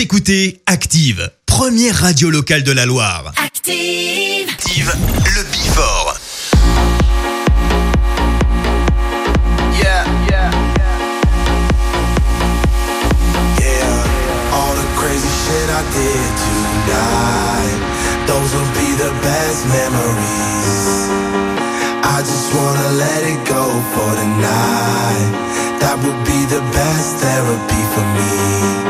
Vous écoutez Active, première radio locale de la Loire. Active. Active, le Bifort. Yeah, yeah, yeah. All the crazy shit I did tonight. Those will be the best memories. I just wanna let it go for the night. That would be the best therapy for me.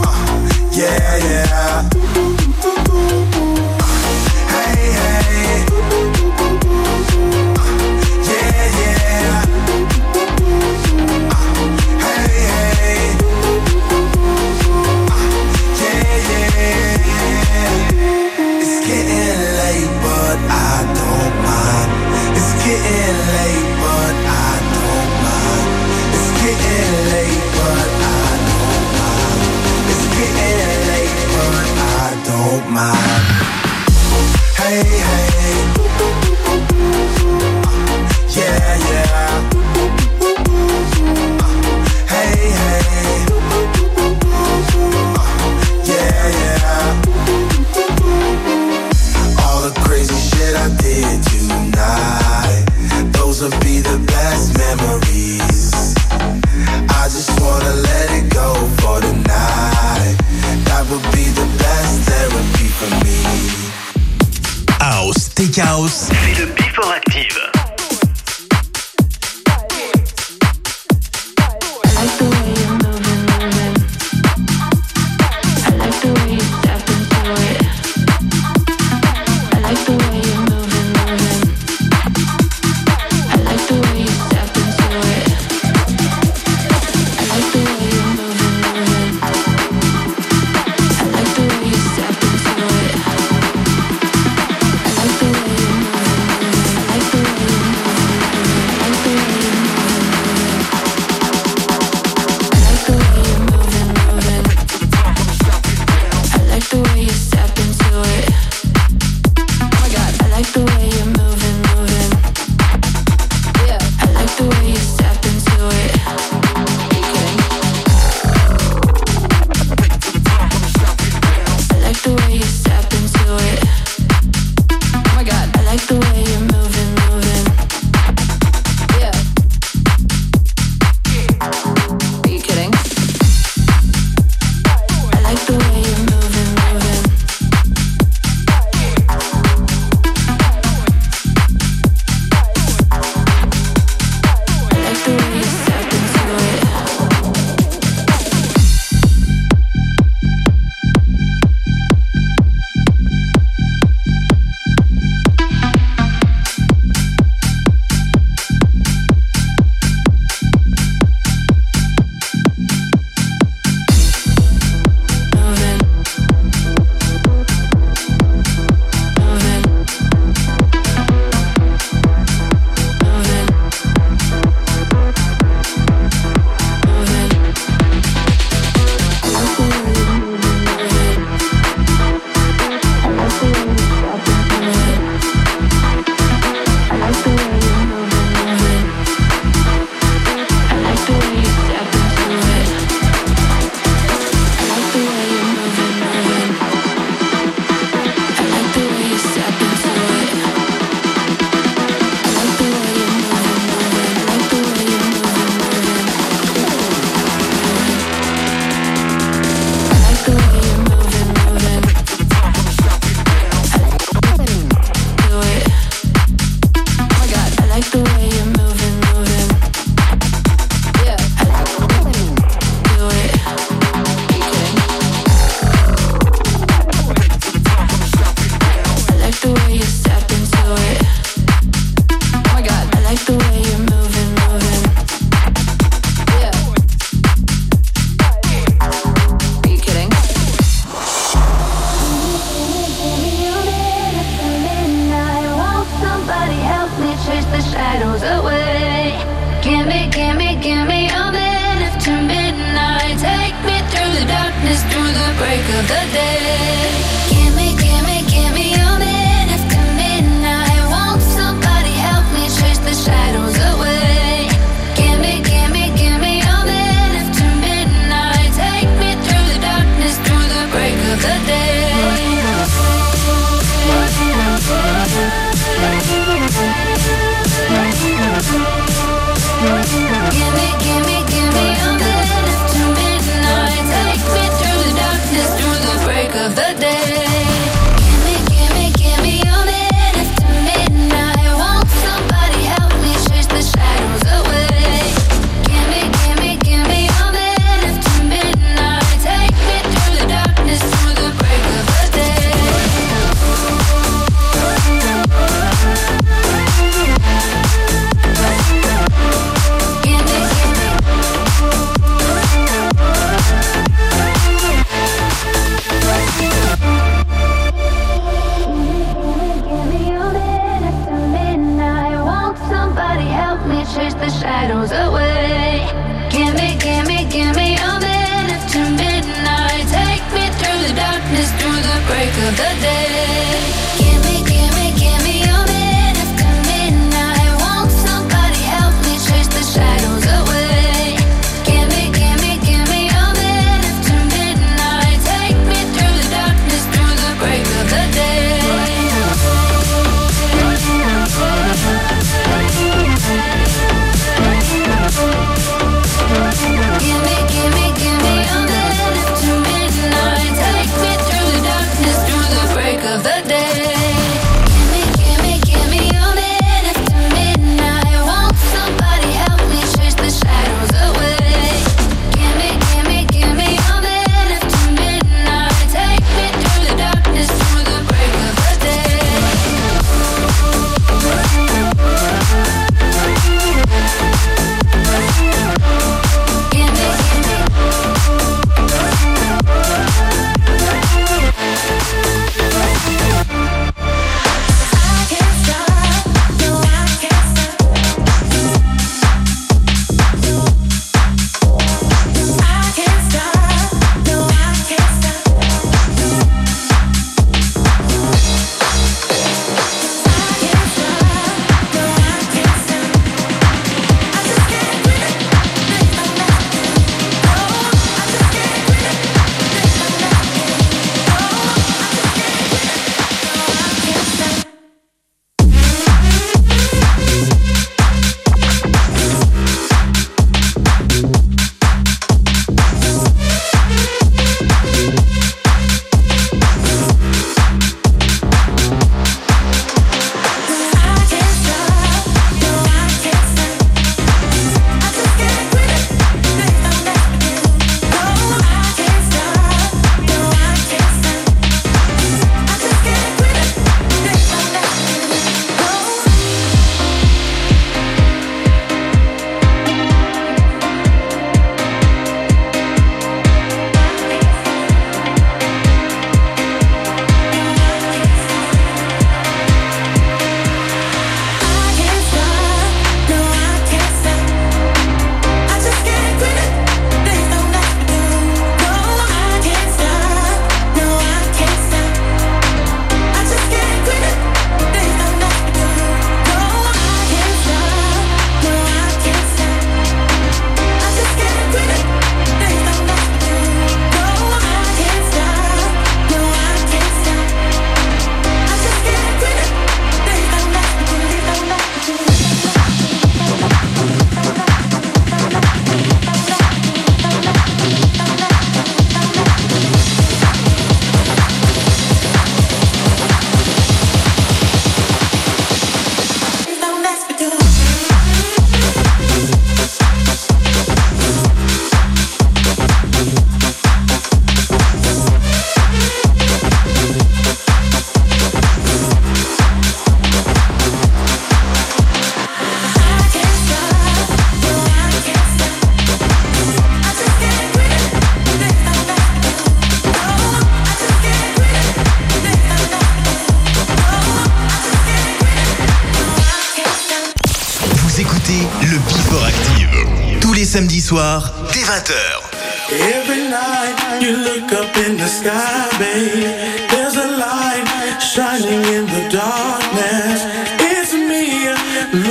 Yeah, yeah. Don't. Hey, hey. Chaos. C'est le Before Active.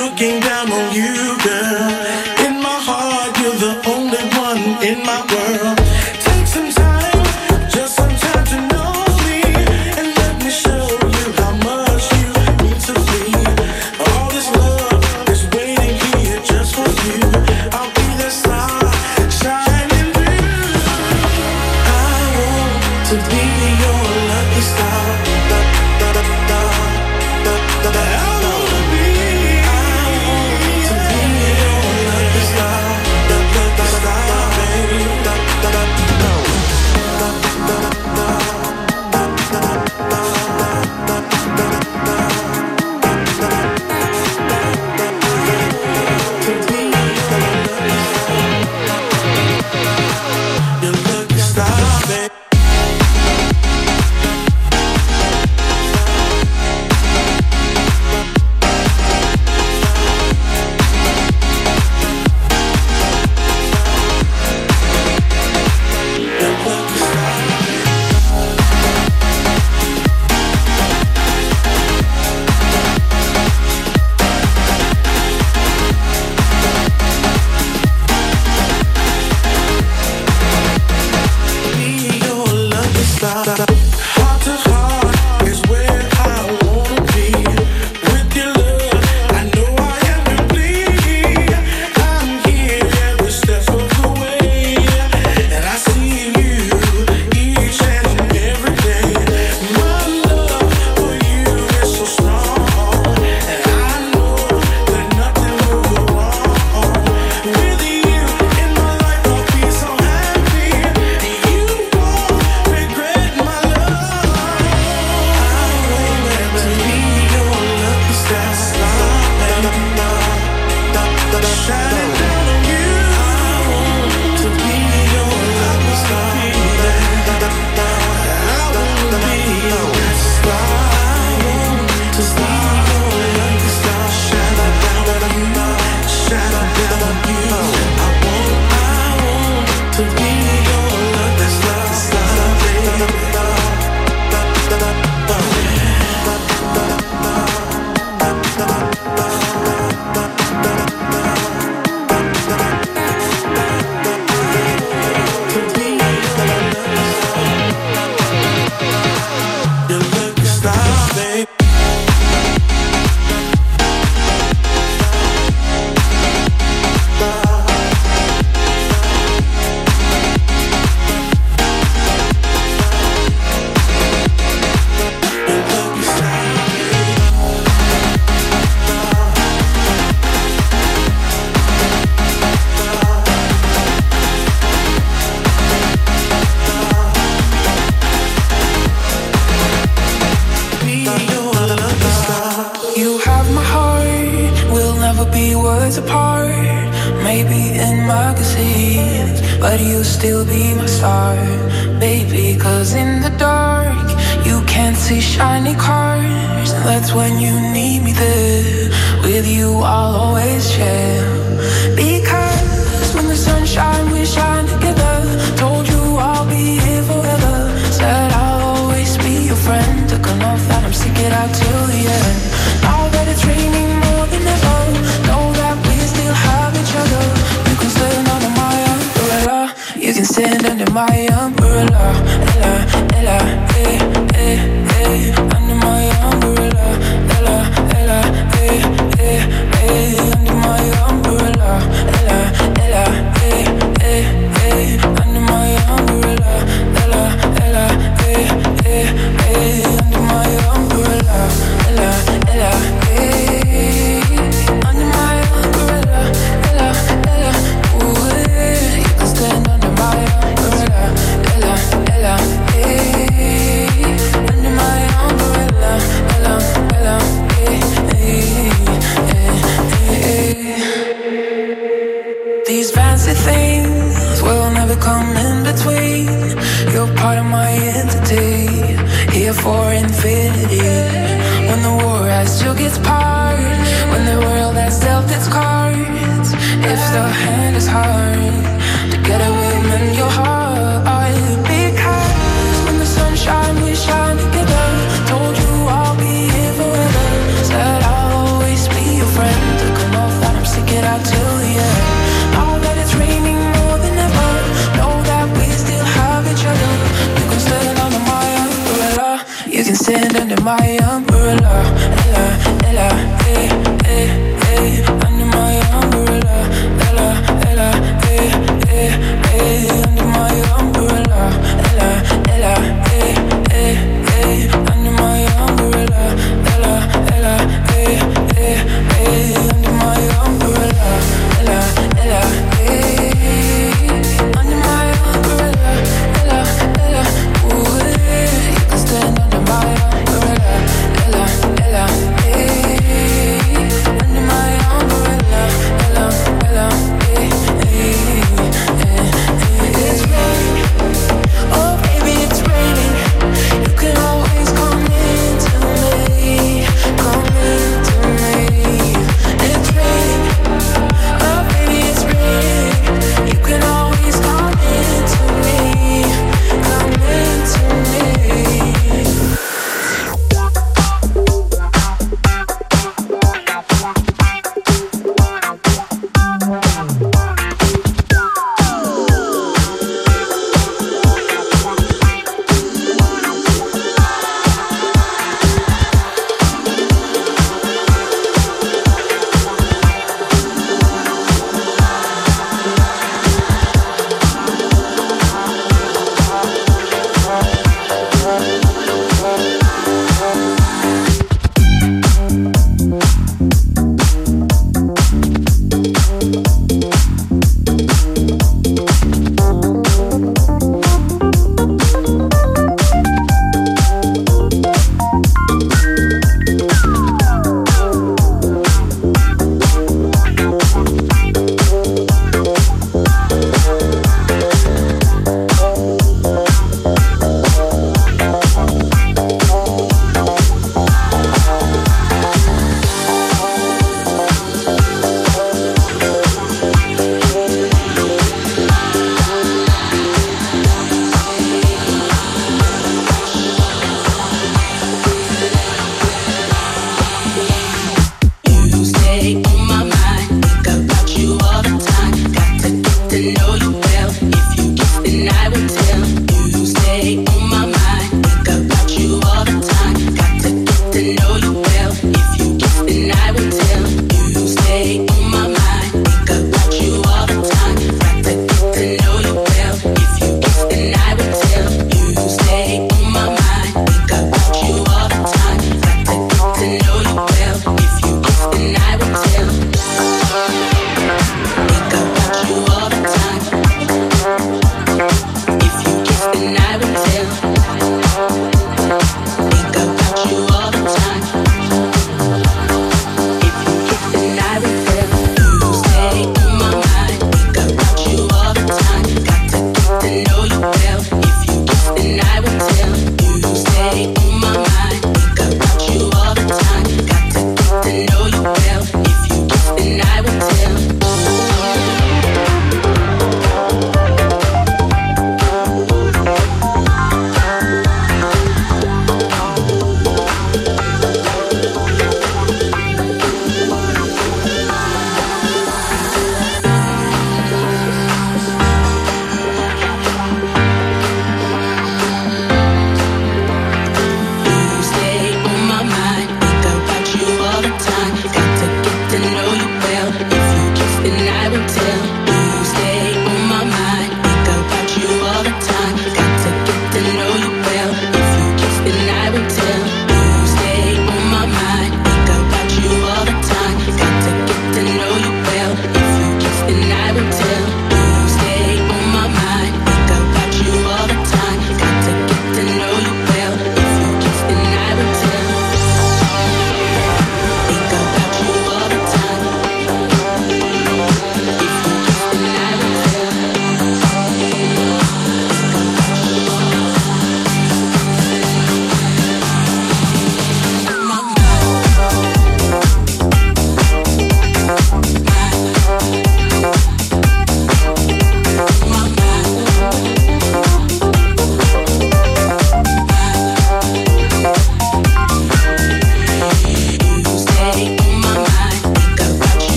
Looking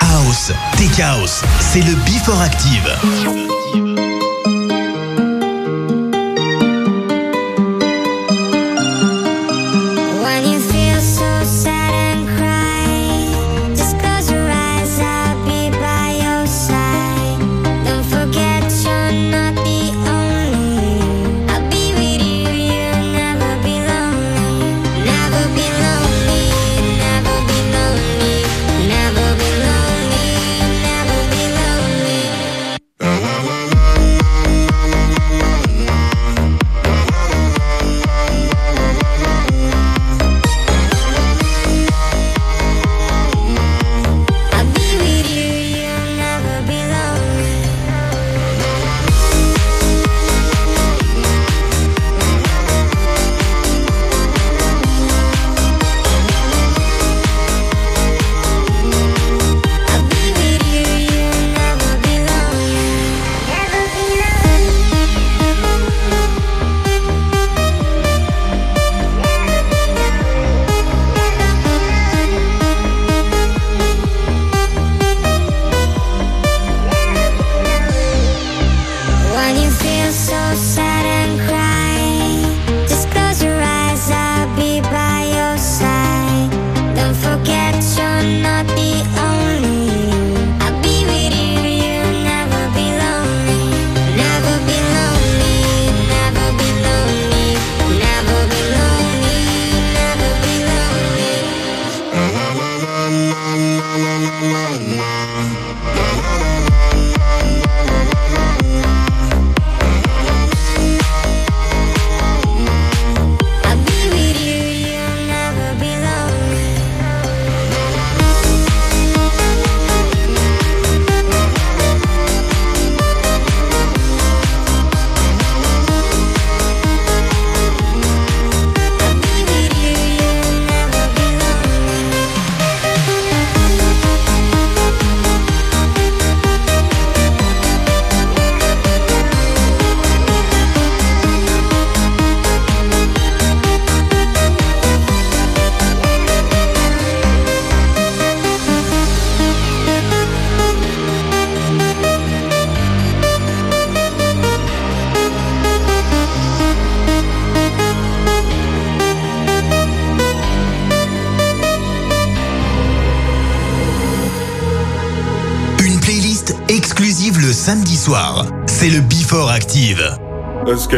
House, Tech House, c'est le Before Active.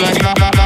Like la la.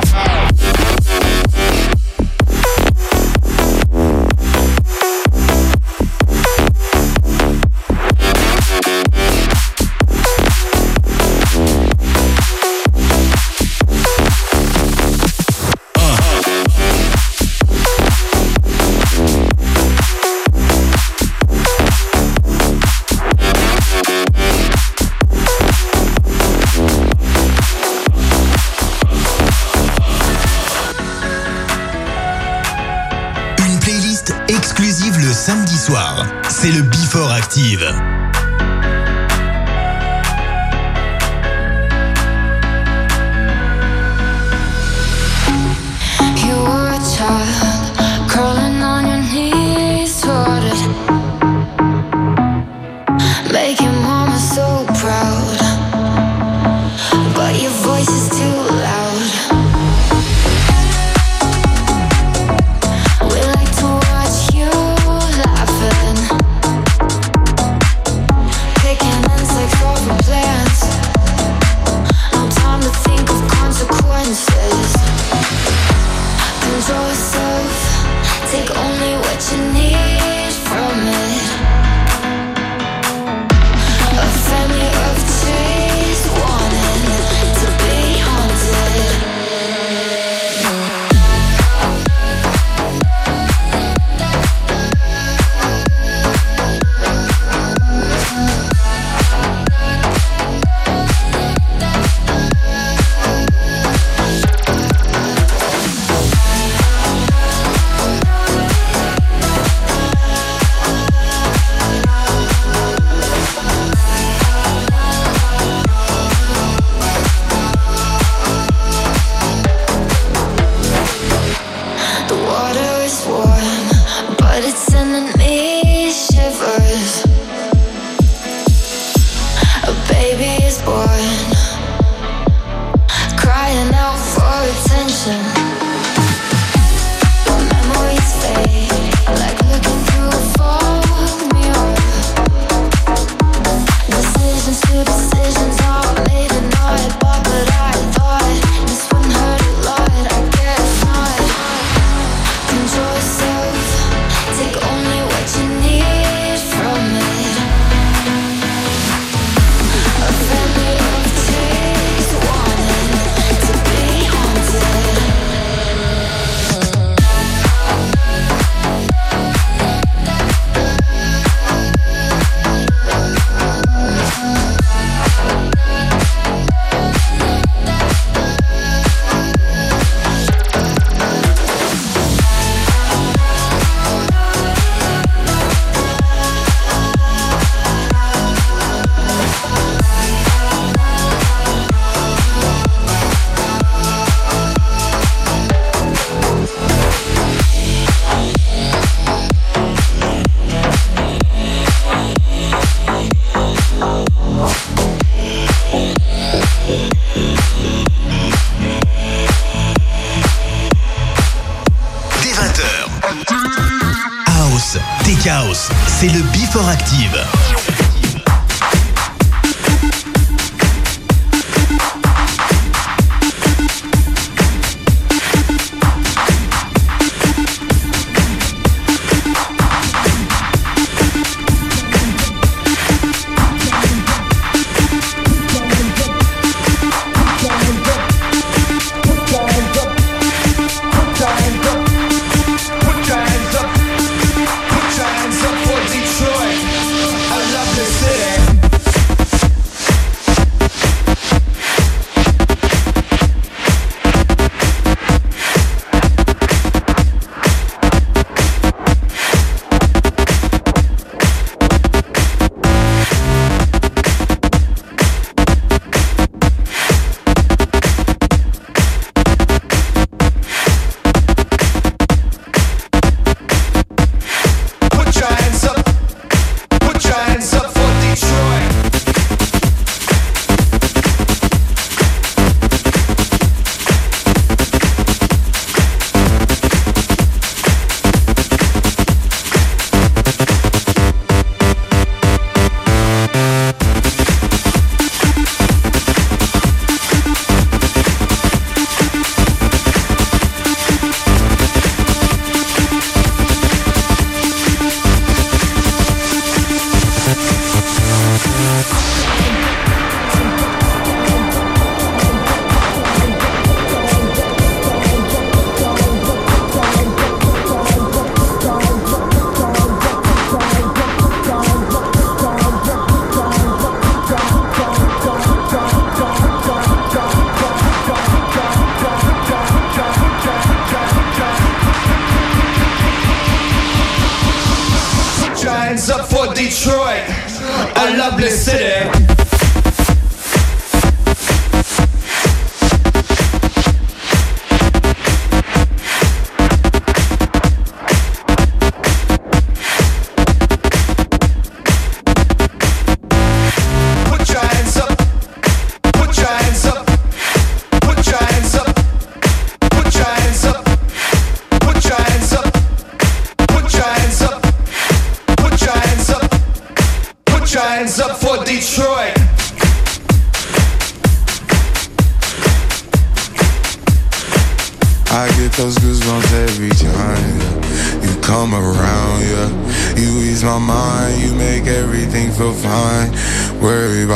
lovely city.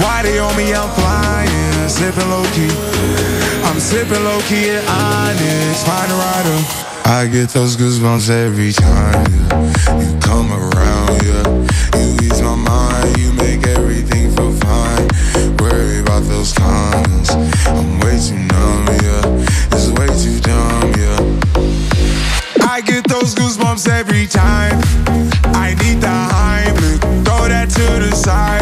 Why they on me? I'm flying, sipping low key. I'm sipping low key at Onyx, find a rider. I get those goosebumps every time yeah. you come around, yeah. You ease my mind, you make everything feel fine. Worry about those comments, I'm way too numb, yeah. It's way too dumb, yeah. I get those goosebumps every time. I need the Heimlich, throw that to the side.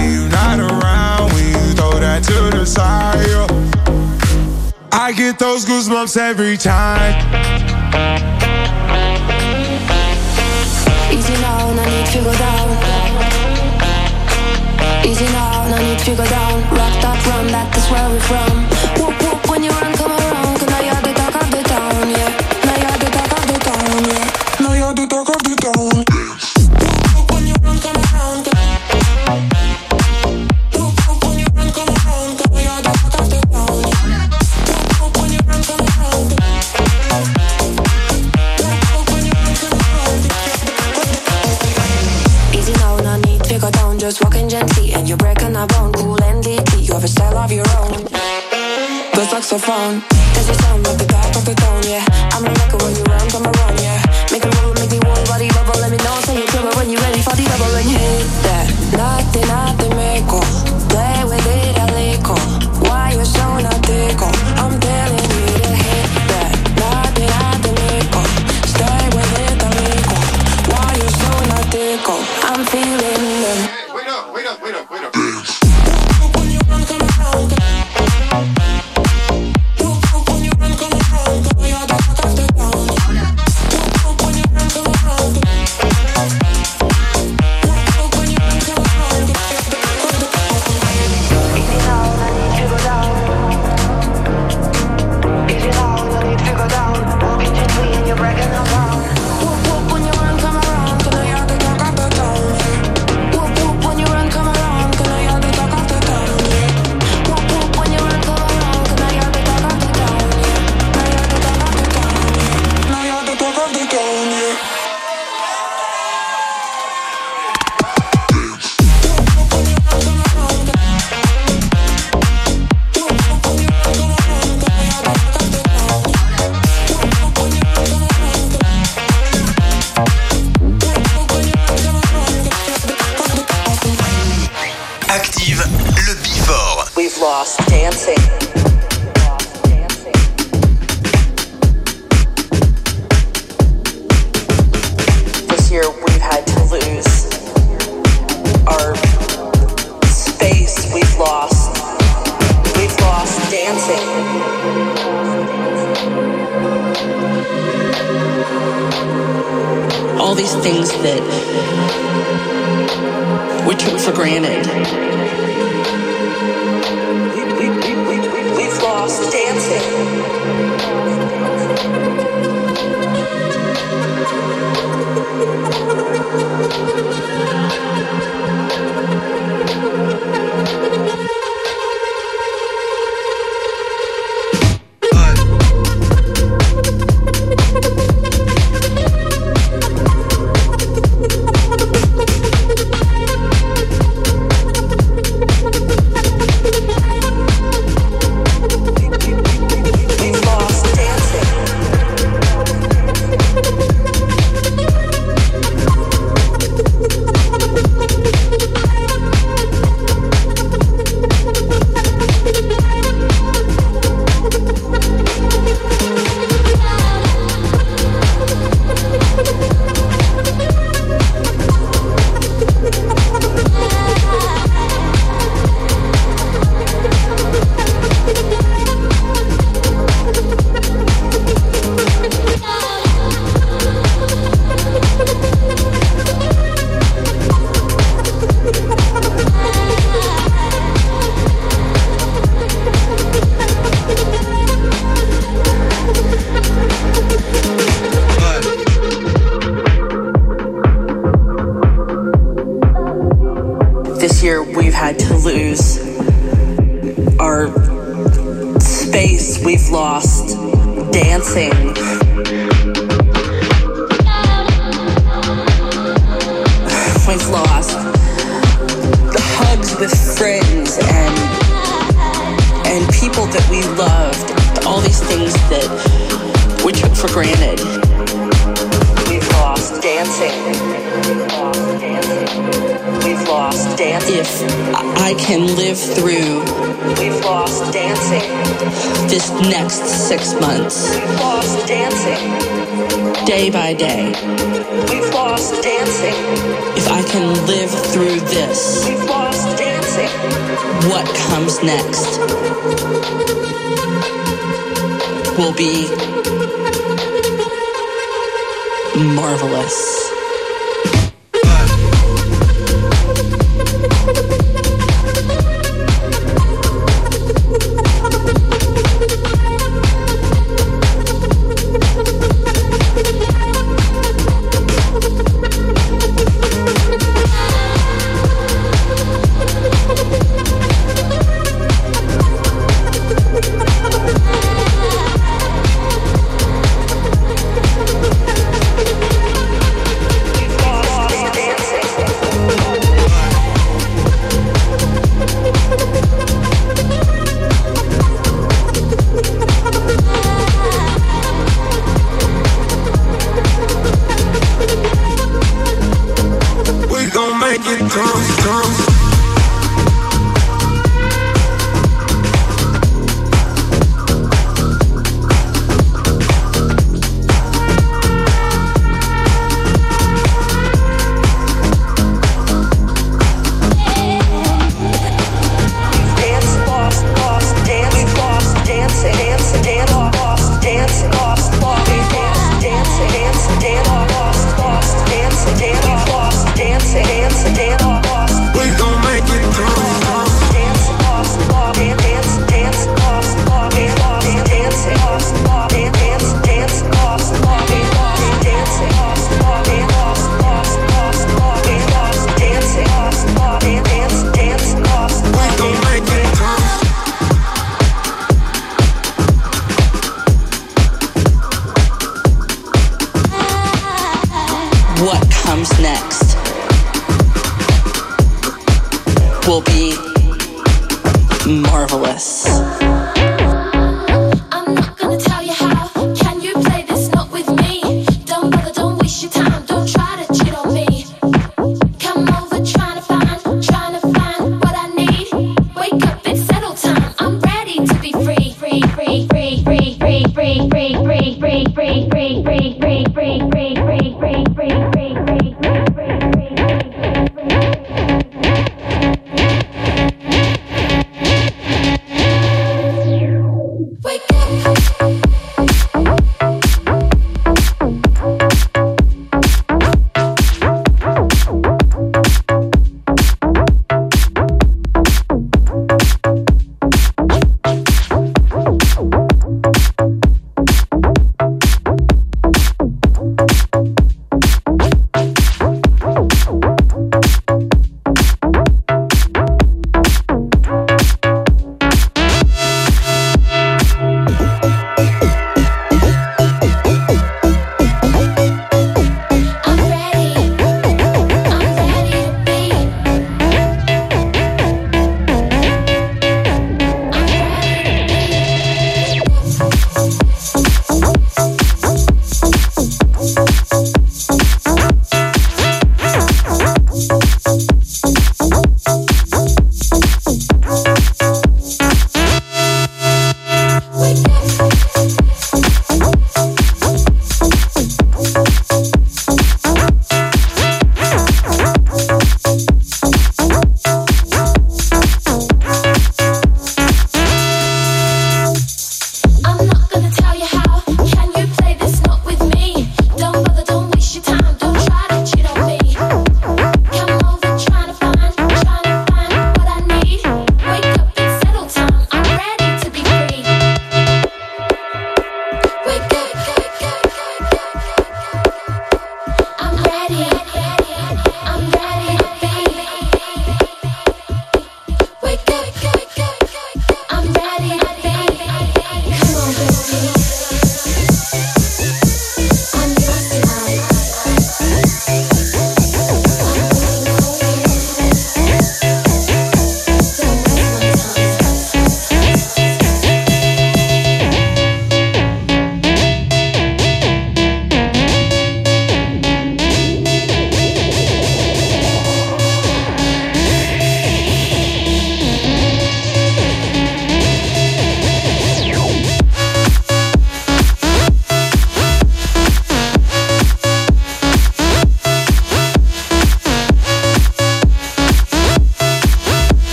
Messiah. I get those goosebumps every time. Easy now, no need to go down. Easy now, no need to go down. Rock that drum, that is where we're from. le We've lost dancing.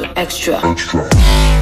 Extra. Extra.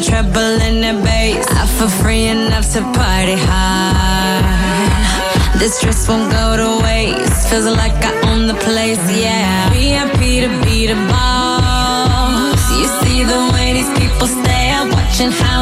the treble and the bass. I feel free enough to party hard. This dress won't go to waste. Feels like I own the place, yeah. VIP to be the boss. You see the way these people stare, watching how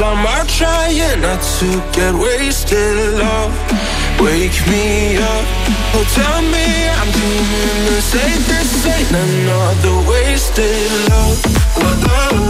Some are trying not to get wasted Love, wake me up. Oh, tell me I'm dreaming this ain't This ain't another wasted love. Oh, oh.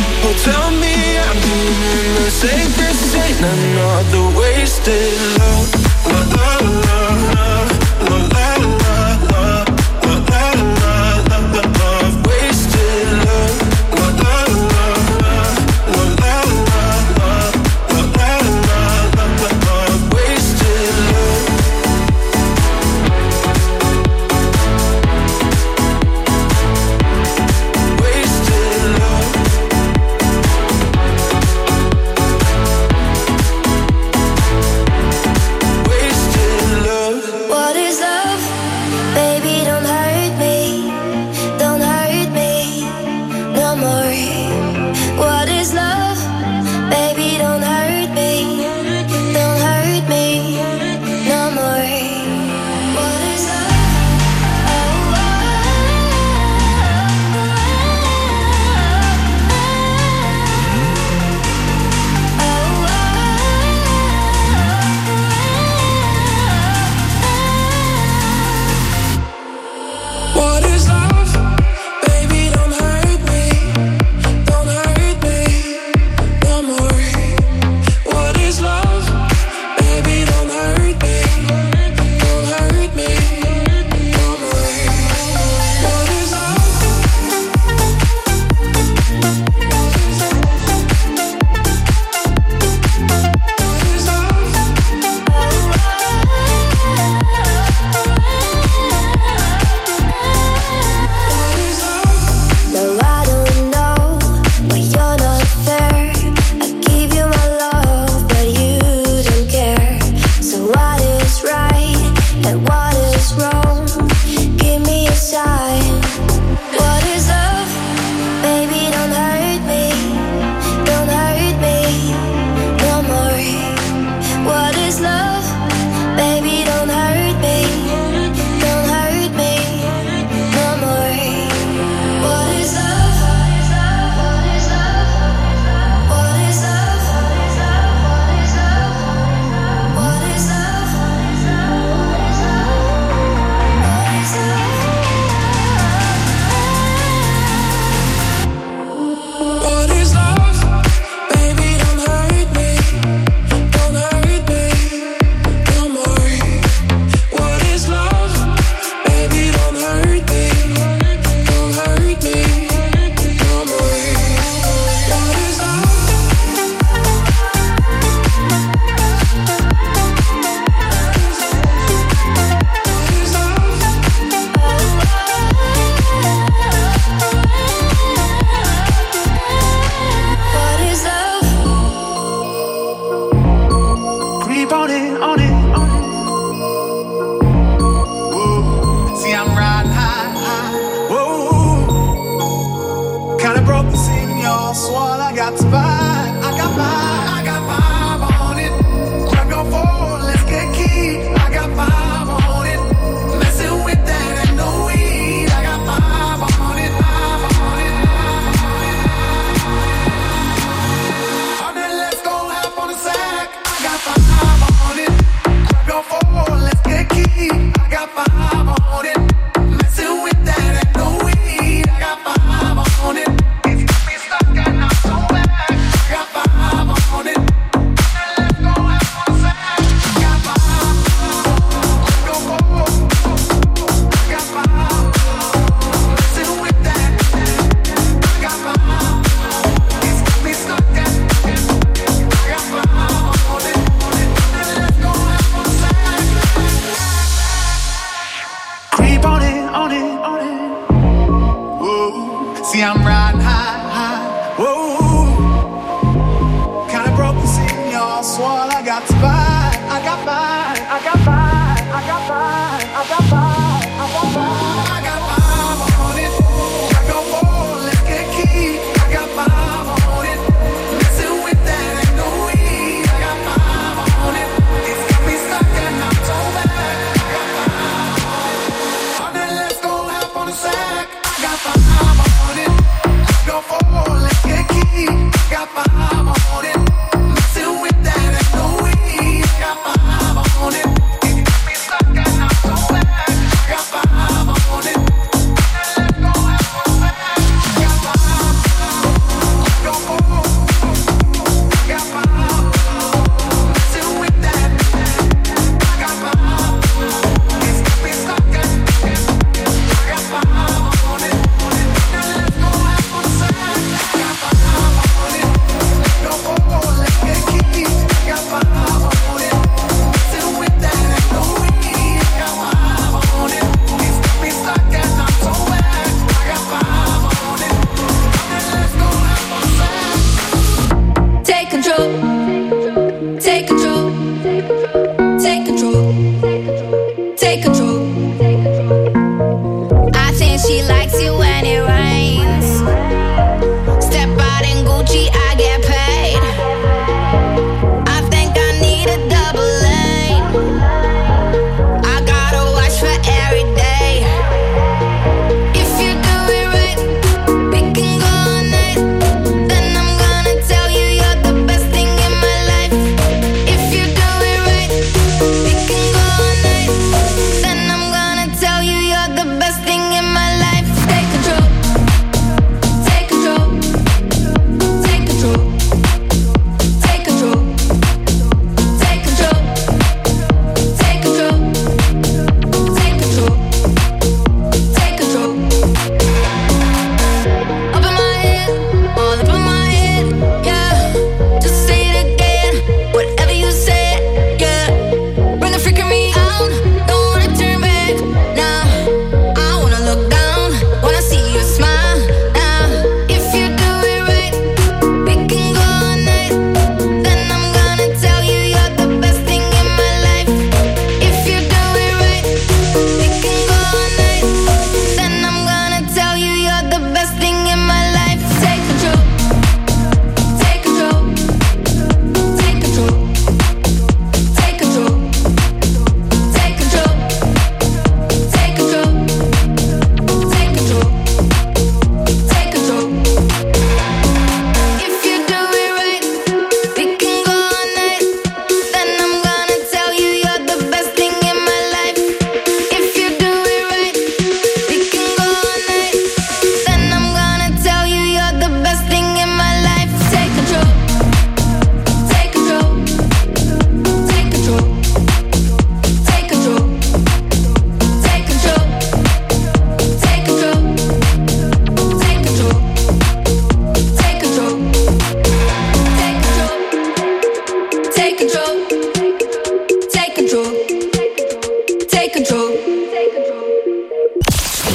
Tell me I'm doing the safest thing. Another wasted love, love, love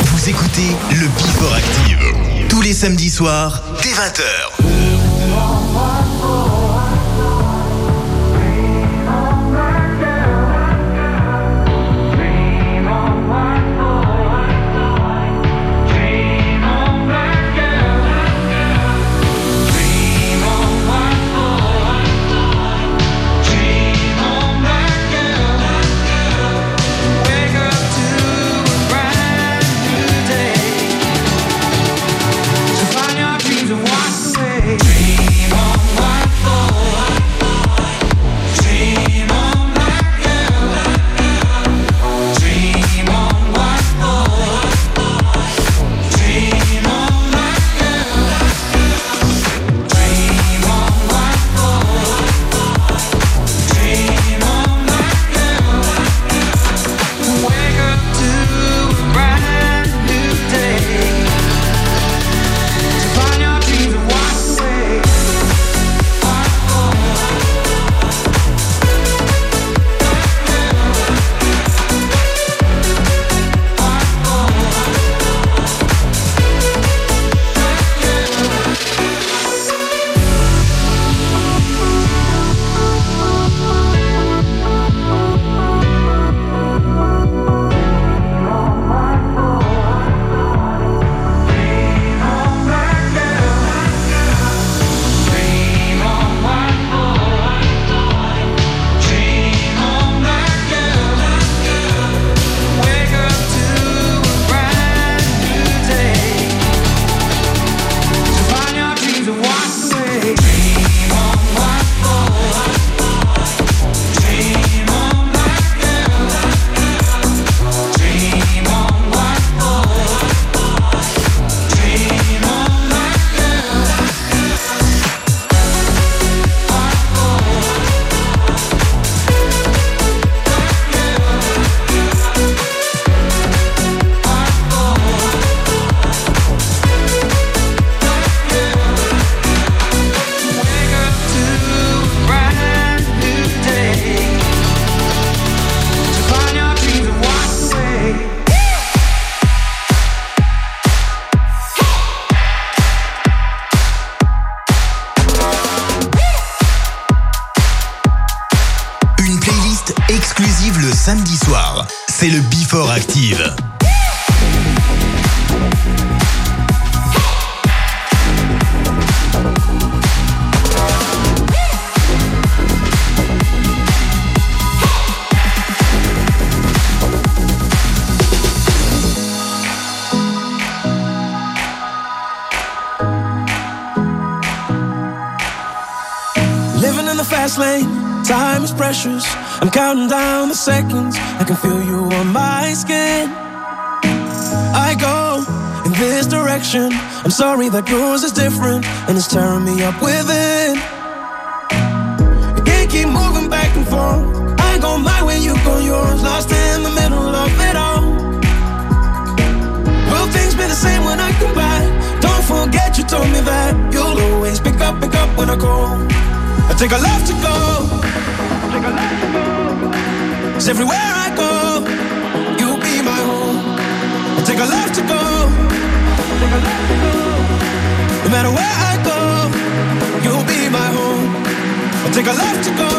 Vous écoutez le Bifor Active. Tous les samedis soirs dès 20h. Cause everywhere I go, you'll be my home. I take a life to go. No matter where I go, you'll be my home. I take a life to go.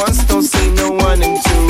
Wants don't see no one in two.